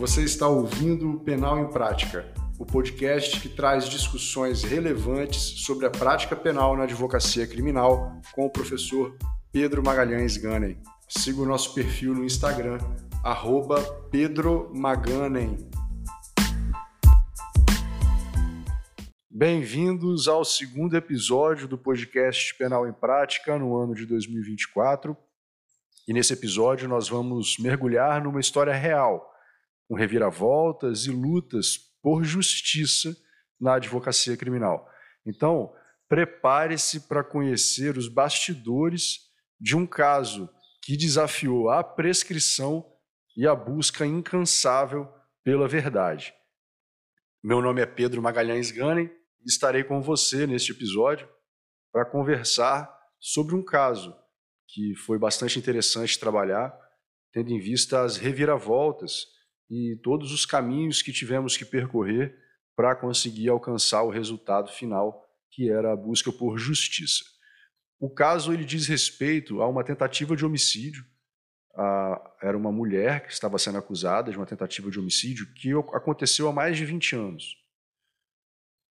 Você está ouvindo o Penal em Prática, o podcast que traz discussões relevantes sobre a prática penal na advocacia criminal com o professor Pedro Magalhães Ganem. Siga o nosso perfil no Instagram, arroba Pedro Maganem. Bem-vindos ao segundo episódio do podcast Penal em Prática no ano de 2024. E nesse episódio nós vamos mergulhar numa história real com reviravoltas e lutas por justiça na advocacia criminal. Então, prepare-se para conhecer os bastidores de um caso que desafiou a prescrição e a busca incansável pela verdade. Meu nome é Pedro Magalhães Ganem e estarei com você neste episódio para conversar sobre um caso que foi bastante interessante trabalhar, tendo em vista as reviravoltas e todos os caminhos que tivemos que percorrer para conseguir alcançar o resultado final, que era a busca por justiça. O caso ele diz respeito a uma tentativa de homicídio. Era uma mulher que estava sendo acusada de uma tentativa de homicídio que aconteceu há mais de 20 anos.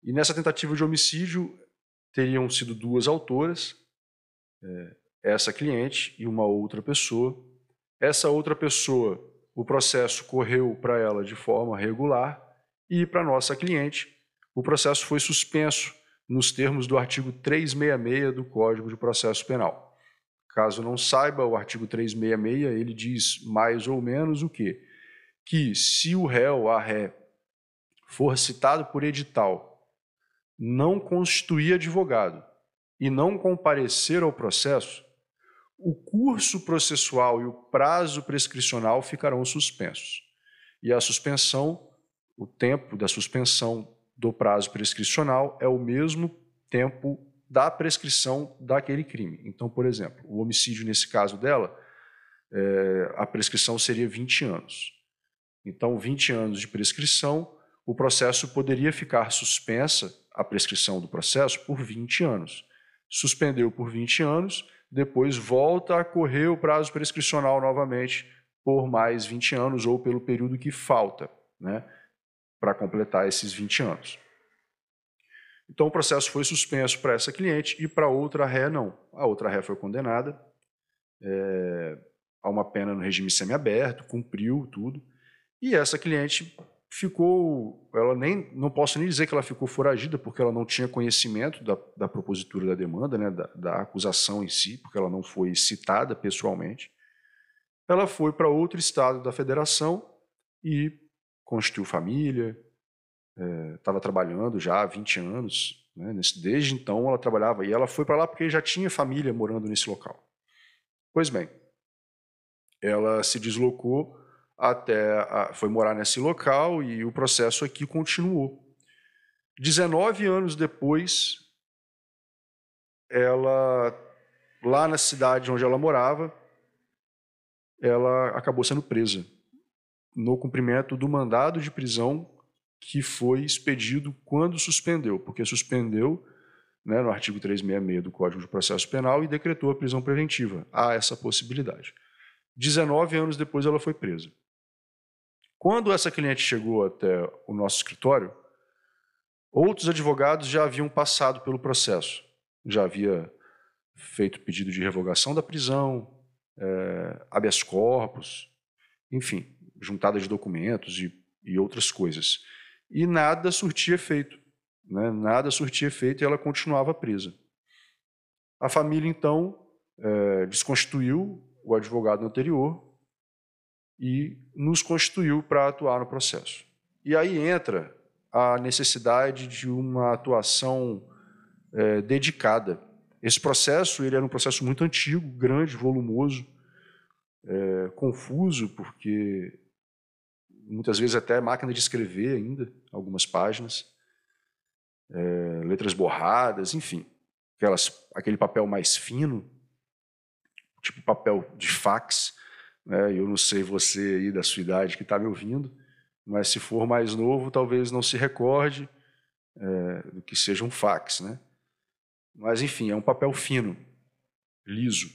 E nessa tentativa de homicídio teriam sido duas autoras, é, essa cliente e uma outra pessoa. Essa outra pessoa o processo correu para ela de forma regular e para nossa cliente o processo foi suspenso nos termos do artigo 366 do Código de Processo Penal. Caso não saiba, o artigo 366 ele diz mais ou menos o quê? Que se o réu, a ré, for citado por edital, não constituir advogado e não comparecer ao processo, o curso processual e o prazo prescricional ficarão suspensos. E a suspensão, o tempo da suspensão do prazo prescricional é o mesmo tempo da prescrição daquele crime. Então, por exemplo, o homicídio, nesse caso dela, é, a prescrição seria 20 anos. Então, 20 anos de prescrição, o processo poderia ficar suspensa, a prescrição do processo, por 20 anos. Suspendeu por 20 anos, depois volta a correr o prazo prescricional novamente por mais 20 anos ou pelo período que falta né, para completar esses 20 anos. Então o processo foi suspenso para essa cliente e para outra ré não. A outra ré foi condenada é, a uma pena no regime semiaberto, cumpriu tudo. E essa cliente ficou, ela nem, não posso nem dizer que ela ficou foragida, porque ela não tinha conhecimento da, da propositura da demanda, né, da, da acusação em si, porque ela não foi citada pessoalmente. Ela foi para outro estado da federação e constituiu família, estava é, trabalhando já há 20 anos, né, nesse, desde então ela trabalhava, e ela foi para lá porque já tinha família morando nesse local. Pois bem, ela se deslocou até a, foi morar nesse local e o processo aqui continuou. 19 anos depois, ela lá na cidade onde ela morava, ela acabou sendo presa no cumprimento do mandado de prisão que foi expedido quando suspendeu, porque suspendeu né, no artigo 366 do Código de Processo Penal e decretou a prisão preventiva. Há essa possibilidade. 19 anos depois ela foi presa. Quando essa cliente chegou até o nosso escritório, outros advogados já haviam passado pelo processo, já havia feito pedido de revogação da prisão, é, habeas corpus, enfim, juntada de documentos e, e outras coisas. E nada surtia efeito, né? nada surtia efeito e ela continuava presa. A família, então, é, desconstituiu o advogado anterior e nos constituiu para atuar no processo. E aí entra a necessidade de uma atuação é, dedicada. Esse processo ele era um processo muito antigo, grande, volumoso, é, confuso, porque muitas vezes até máquina de escrever ainda, algumas páginas, é, letras borradas, enfim, aquelas, aquele papel mais fino, tipo papel de fax, né? Eu não sei você aí da sua idade que está me ouvindo, mas se for mais novo, talvez não se recorde é, do que seja um fax. Né? Mas, enfim, é um papel fino, liso.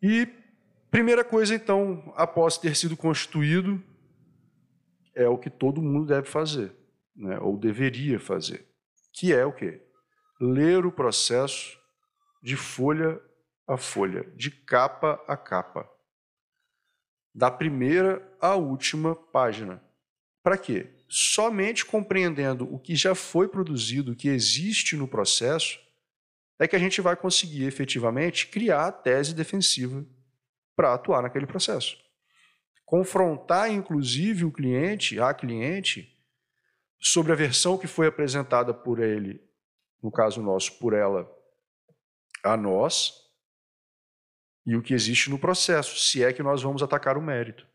E, primeira coisa, então, após ter sido constituído é o que todo mundo deve fazer, né? ou deveria fazer, que é o quê? Ler o processo de folha a folha, de capa a capa, da primeira à última página. Para quê? Somente compreendendo o que já foi produzido, o que existe no processo, é que a gente vai conseguir efetivamente criar a tese defensiva para atuar naquele processo. Confrontar, inclusive, o cliente, a cliente, sobre a versão que foi apresentada por ele, no caso nosso, por ela a nós, e o que existe no processo, se é que nós vamos atacar o mérito.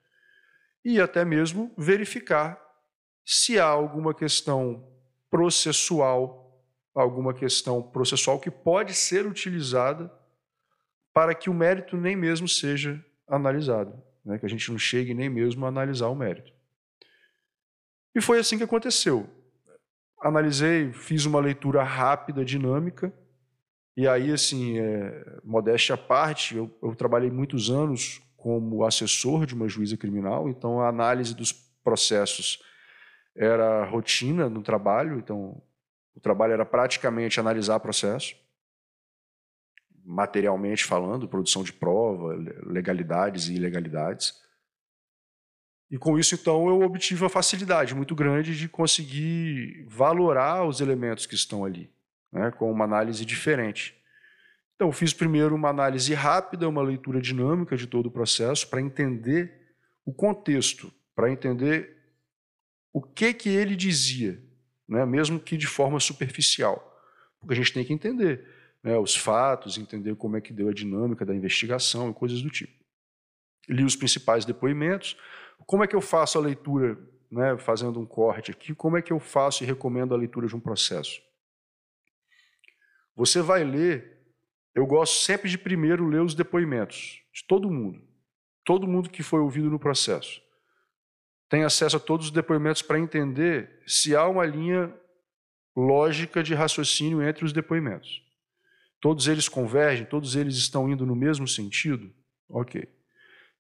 E até mesmo verificar se há alguma questão processual, alguma questão processual que pode ser utilizada para que o mérito nem mesmo seja analisado, né? que a gente não chegue nem mesmo a analisar o mérito. E foi assim que aconteceu. Analisei, fiz uma leitura rápida, dinâmica, e aí, assim, é, modéstia à parte, eu, eu trabalhei muitos anos como assessor de uma juíza criminal, então a análise dos processos era rotina no trabalho, então o trabalho era praticamente analisar processo materialmente falando, produção de prova, legalidades e ilegalidades. E com isso, então, eu obtive uma facilidade muito grande de conseguir valorar os elementos que estão ali, né, com uma análise diferente. Então, fiz primeiro uma análise rápida, uma leitura dinâmica de todo o processo, para entender o contexto, para entender o que, que ele dizia, né, mesmo que de forma superficial. Porque a gente tem que entender né, os fatos, entender como é que deu a dinâmica da investigação e coisas do tipo. Li os principais depoimentos. Como é que eu faço a leitura, né, fazendo um corte aqui, como é que eu faço e recomendo a leitura de um processo? Você vai ler, eu gosto sempre de primeiro ler os depoimentos, de todo mundo, todo mundo que foi ouvido no processo. Tem acesso a todos os depoimentos para entender se há uma linha lógica de raciocínio entre os depoimentos. Todos eles convergem, todos eles estão indo no mesmo sentido? Ok.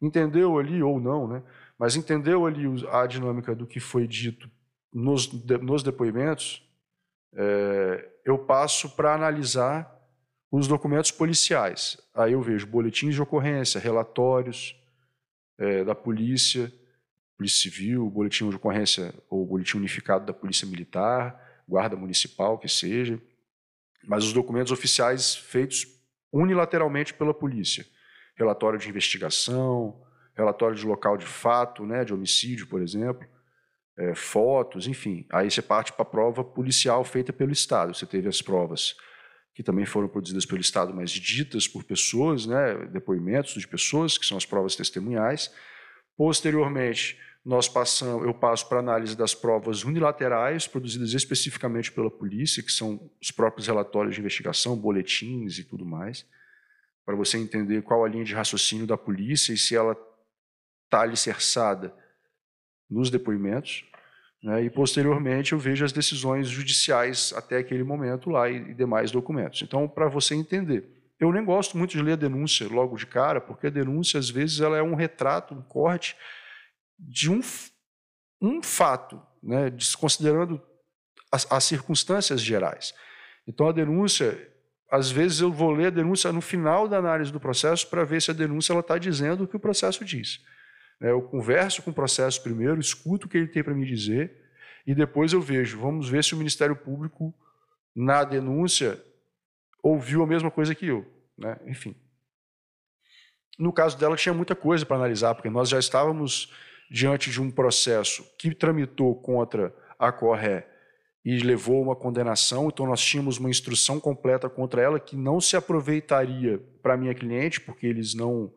Entendeu ali, ou não, né? mas entendeu ali a dinâmica do que foi dito nos, nos depoimentos, é, eu passo para analisar os documentos policiais. Aí eu vejo boletins de ocorrência, relatórios é, da polícia, polícia civil, boletim de ocorrência ou boletim unificado da polícia militar, guarda municipal, que seja, mas os documentos oficiais feitos unilateralmente pela polícia. Relatório de investigação, relatório de local de fato, né, de homicídio, por exemplo, é, fotos, enfim. Aí você parte para a prova policial feita pelo Estado. Você teve as provas que também foram produzidas pelo Estado, mas ditas por pessoas, né, depoimentos de pessoas, que são as provas testemunhais. Posteriormente, nós passamos, eu passo para análise das provas unilaterais produzidas especificamente pela polícia, que são os próprios relatórios de investigação, boletins e tudo mais, para você entender qual a linha de raciocínio da polícia e se ela está alicerçada nos depoimentos. Né, e posteriormente eu vejo as decisões judiciais até aquele momento lá e, e demais documentos. Então, para você entender, eu nem gosto muito de ler a denúncia logo de cara, porque a denúncia às vezes ela é um retrato, um corte de um, um fato, né, desconsiderando as, as circunstâncias gerais. Então, a denúncia, às vezes eu vou ler a denúncia no final da análise do processo para ver se a denúncia está dizendo o que o processo diz. É, eu converso com o processo primeiro, escuto o que ele tem para me dizer e depois eu vejo, vamos ver se o Ministério Público, na denúncia, ouviu a mesma coisa que eu. Né? Enfim. No caso dela, tinha muita coisa para analisar, porque nós já estávamos diante de um processo que tramitou contra a Corré e levou uma condenação, então nós tínhamos uma instrução completa contra ela que não se aproveitaria para minha cliente, porque eles não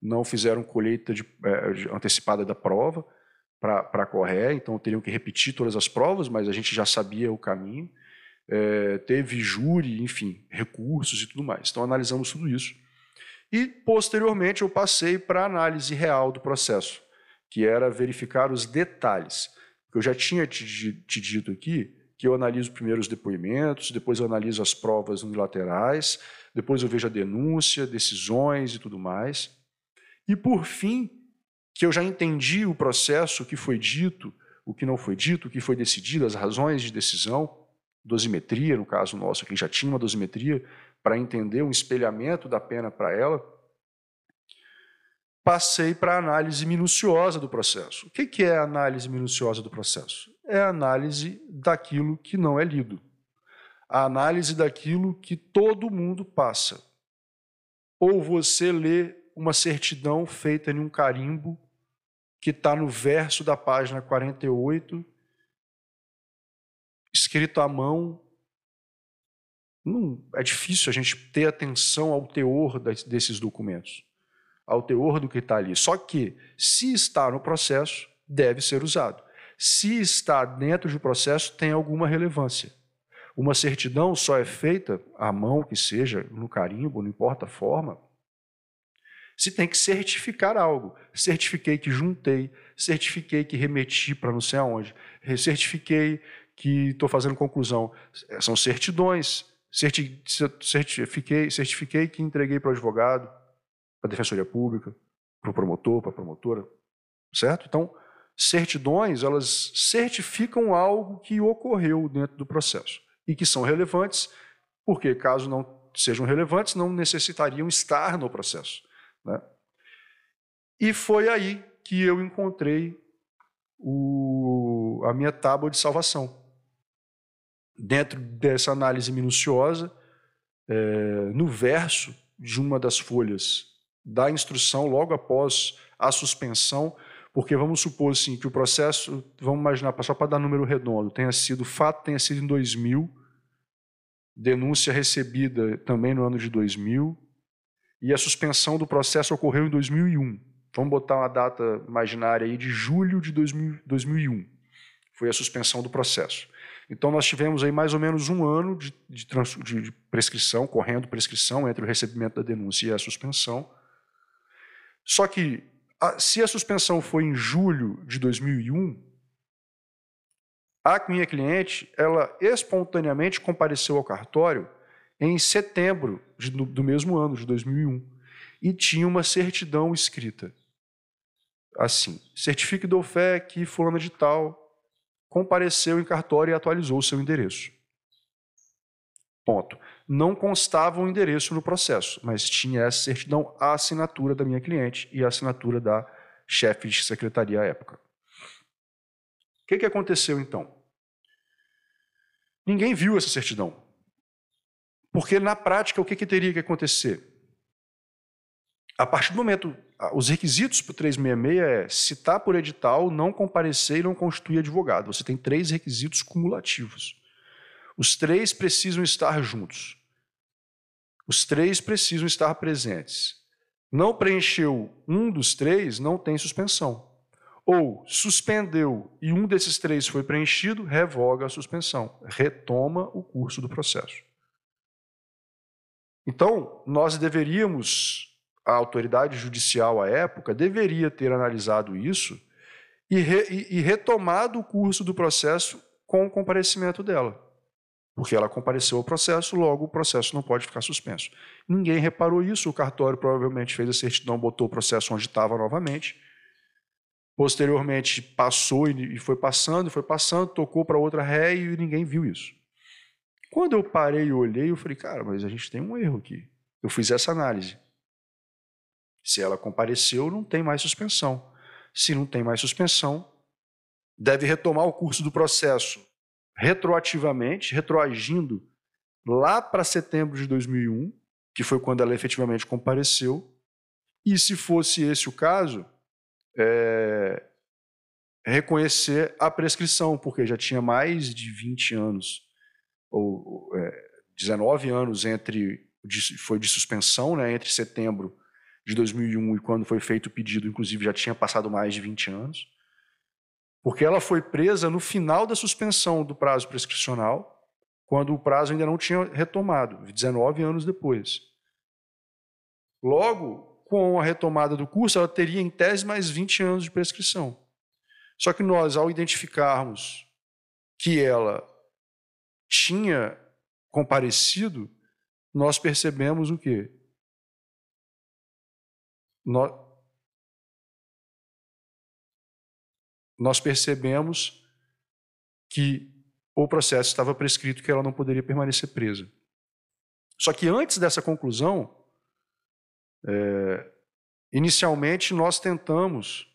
não fizeram colheita de, é, antecipada da prova para a então teriam que repetir todas as provas, mas a gente já sabia o caminho. É, teve júri, enfim, recursos e tudo mais. Então analisamos tudo isso. E posteriormente eu passei para a análise real do processo que era verificar os detalhes. Eu já tinha te, te dito aqui que eu analiso primeiro os depoimentos, depois eu analiso as provas unilaterais, depois eu vejo a denúncia, decisões e tudo mais. E por fim, que eu já entendi o processo que foi dito, o que não foi dito, o que foi decidido, as razões de decisão, dosimetria, no caso nosso, que já tinha uma dosimetria, para entender um espelhamento da pena para ela, passei para a análise minuciosa do processo. O que é a análise minuciosa do processo? É a análise daquilo que não é lido. A análise daquilo que todo mundo passa. Ou você lê uma certidão feita em um carimbo que está no verso da página 48, escrito à mão. Não, é difícil a gente ter atenção ao teor desses documentos, ao teor do que está ali. Só que, se está no processo, deve ser usado. Se está dentro do processo, tem alguma relevância. Uma certidão só é feita à mão, que seja no carimbo, não importa a forma, se tem que certificar algo. Certifiquei que juntei, certifiquei que remeti para não sei aonde, certifiquei que estou fazendo conclusão. São certidões. Certi certifiquei, certifiquei que entreguei para o advogado, para a defensoria pública, para o promotor, para a promotora, certo? Então, certidões, elas certificam algo que ocorreu dentro do processo e que são relevantes, porque caso não sejam relevantes, não necessitariam estar no processo. Né? E foi aí que eu encontrei o, a minha tábua de salvação. Dentro dessa análise minuciosa, é, no verso de uma das folhas da instrução, logo após a suspensão, porque vamos supor assim, que o processo, vamos imaginar, só para dar número redondo, tenha sido, o fato tenha sido em 2000, denúncia recebida também no ano de 2000, e a suspensão do processo ocorreu em 2001. Vamos botar uma data imaginária aí de julho de 2000, 2001. Foi a suspensão do processo. Então nós tivemos aí mais ou menos um ano de, de, de prescrição, correndo prescrição entre o recebimento da denúncia e a suspensão. Só que a, se a suspensão foi em julho de 2001, a minha cliente, ela espontaneamente compareceu ao cartório em setembro de, do mesmo ano, de 2001, e tinha uma certidão escrita. Assim, certifique do fé que fulano de tal compareceu em cartório e atualizou o seu endereço. Ponto. Não constava o endereço no processo, mas tinha essa certidão, a assinatura da minha cliente e a assinatura da chefe de secretaria à época. O que, que aconteceu então? Ninguém viu essa certidão. Porque na prática, o que, que teria que acontecer? A partir do momento, os requisitos para o 366 é citar por edital, não comparecer e não constituir advogado. Você tem três requisitos cumulativos. Os três precisam estar juntos. Os três precisam estar presentes. Não preencheu um dos três, não tem suspensão. Ou suspendeu e um desses três foi preenchido, revoga a suspensão, retoma o curso do processo. Então, nós deveríamos, a autoridade judicial à época, deveria ter analisado isso e, re, e, e retomado o curso do processo com o comparecimento dela. Porque ela compareceu ao processo, logo o processo não pode ficar suspenso. Ninguém reparou isso, o cartório provavelmente fez a certidão, botou o processo onde estava novamente. Posteriormente passou e foi passando, foi passando, tocou para outra ré e ninguém viu isso. Quando eu parei e olhei, eu falei, cara, mas a gente tem um erro aqui. Eu fiz essa análise. Se ela compareceu, não tem mais suspensão. Se não tem mais suspensão, deve retomar o curso do processo retroativamente, retroagindo lá para setembro de 2001, que foi quando ela efetivamente compareceu. E se fosse esse o caso, é, reconhecer a prescrição, porque já tinha mais de 20 anos ou é, 19 anos entre foi de suspensão, né, entre setembro de 2001 e quando foi feito o pedido, inclusive já tinha passado mais de 20 anos, porque ela foi presa no final da suspensão do prazo prescricional, quando o prazo ainda não tinha retomado, 19 anos depois. Logo, com a retomada do curso, ela teria em tese mais 20 anos de prescrição. Só que nós, ao identificarmos que ela tinha comparecido, nós percebemos o quê? Nós, nós percebemos que o processo estava prescrito que ela não poderia permanecer presa. Só que antes dessa conclusão, é, inicialmente nós tentamos,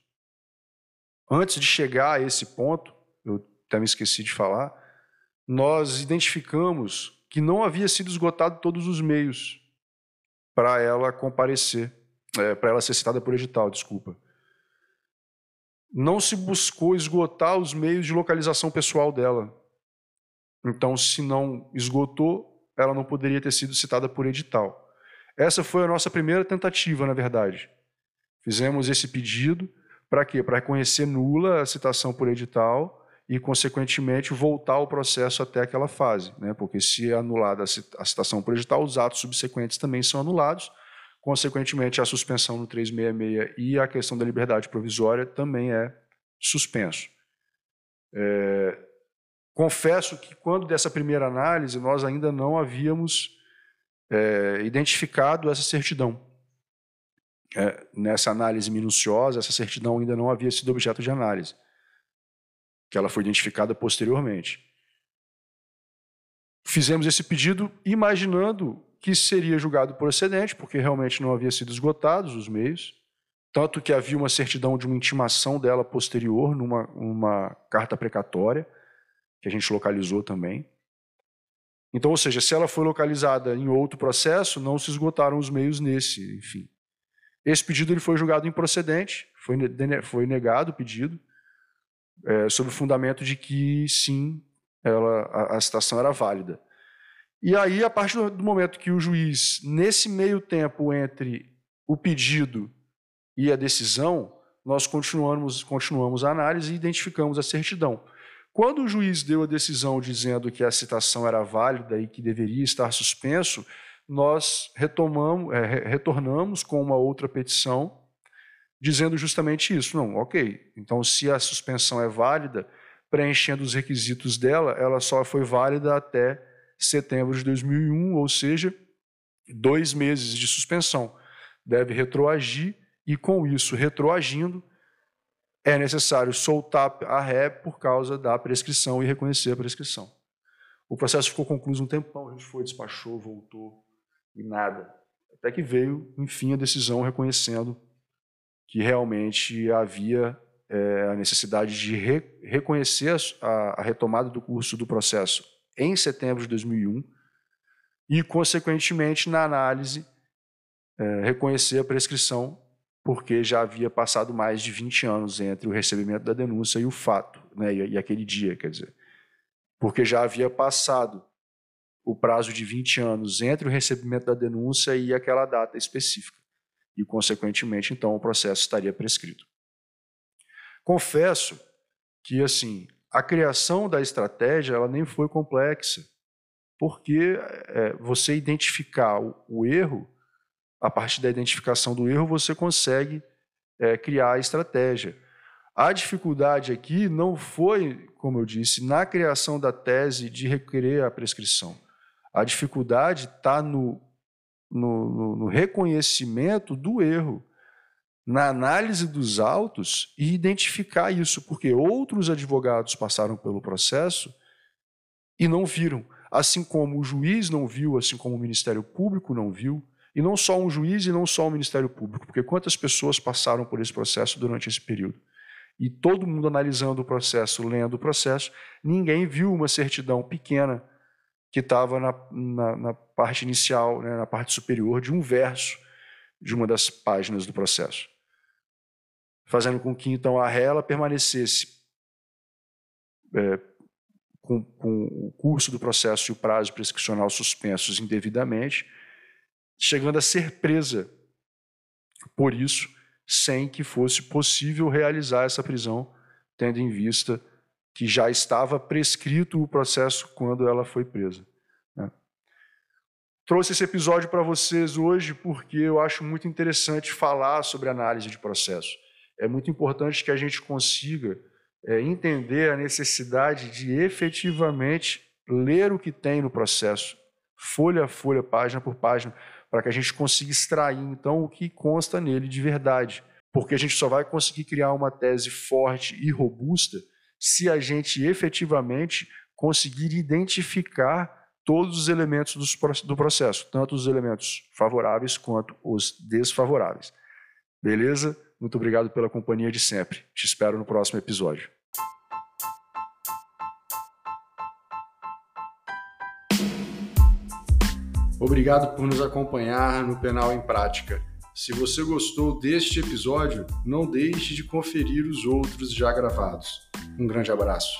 antes de chegar a esse ponto, eu até me esqueci de falar, nós identificamos que não havia sido esgotado todos os meios para ela comparecer, é, para ela ser citada por edital, desculpa. Não se buscou esgotar os meios de localização pessoal dela. Então, se não esgotou, ela não poderia ter sido citada por edital. Essa foi a nossa primeira tentativa, na verdade. Fizemos esse pedido para quê? Para reconhecer nula a citação por edital e, consequentemente, voltar o processo até aquela fase. Né? Porque, se é anulada a citação por edital, os atos subsequentes também são anulados. Consequentemente, a suspensão no 366 e a questão da liberdade provisória também é suspenso. É, confesso que, quando dessa primeira análise, nós ainda não havíamos é, identificado essa certidão. É, nessa análise minuciosa, essa certidão ainda não havia sido objeto de análise, que ela foi identificada posteriormente. Fizemos esse pedido imaginando que seria julgado procedente, porque realmente não havia sido esgotados os meios, tanto que havia uma certidão de uma intimação dela posterior numa uma carta precatória, que a gente localizou também. Então, ou seja, se ela foi localizada em outro processo, não se esgotaram os meios nesse, enfim. Esse pedido ele foi julgado improcedente, foi, foi negado o pedido, é, sob o fundamento de que, sim, ela, a, a citação era válida. E aí, a partir do momento que o juiz, nesse meio tempo entre o pedido e a decisão, nós continuamos, continuamos a análise e identificamos a certidão. Quando o juiz deu a decisão dizendo que a citação era válida e que deveria estar suspenso, nós retomamos, é, retornamos com uma outra petição dizendo justamente isso. Não, ok. Então, se a suspensão é válida, preenchendo os requisitos dela, ela só foi válida até setembro de 2001, ou seja, dois meses de suspensão. Deve retroagir e, com isso, retroagindo, é necessário soltar a ré por causa da prescrição e reconhecer a prescrição. O processo ficou concluído um tempão, a gente foi, despachou, voltou e nada. Até que veio, enfim, a decisão reconhecendo que realmente havia é, a necessidade de re reconhecer a, a retomada do curso do processo em setembro de 2001 e, consequentemente, na análise, é, reconhecer a prescrição, porque já havia passado mais de 20 anos entre o recebimento da denúncia e o fato, né, e, e aquele dia, quer dizer. Porque já havia passado o prazo de 20 anos entre o recebimento da denúncia e aquela data específica. E, consequentemente, então, o processo estaria prescrito. Confesso que, assim, a criação da estratégia ela nem foi complexa, porque é, você identificar o, o, erro, a partir da identificação do erro, você consegue é, criar a estratégia. A dificuldade aqui não foi, como eu disse, na criação da tese de requerer a prescrição. A dificuldade está no, no, no, no reconhecimento do erro na análise dos autos e identificar isso, porque outros advogados passaram pelo processo e não viram, assim como o juiz não viu, assim como o Ministério Público não viu, e não só um juiz e não só o Ministério Público, porque quantas pessoas passaram por esse processo durante esse período? E todo mundo analisando o processo, lendo o processo, ninguém viu uma certidão pequena que estava na, na, na, parte inicial, né, na parte superior de um verso de uma das páginas do processo. Fazendo com que então a rela permanecesse é, com, com, o curso do processo e o prazo prescricional suspensos indevidamente, chegando a ser presa por isso, sem que fosse possível realizar essa prisão, tendo em vista que já estava prescrito o processo quando ela foi presa. Né? Trouxe esse episódio para vocês hoje porque eu acho muito interessante falar sobre análise de processo é muito importante que a gente consiga é, entender a necessidade de efetivamente ler o que tem no processo, folha a folha, página por página, para que a gente consiga extrair então o que consta nele de verdade. porque a gente só vai conseguir criar uma tese forte e robusta se a gente efetivamente conseguir identificar todos os elementos do processo, tanto os elementos favoráveis quanto os desfavoráveis. Beleza? Muito obrigado pela companhia de sempre. Te espero no próximo episódio. Obrigado por nos acompanhar no Penal em Prática. Se você gostou deste episódio, não deixe de conferir os outros já gravados. Um grande abraço.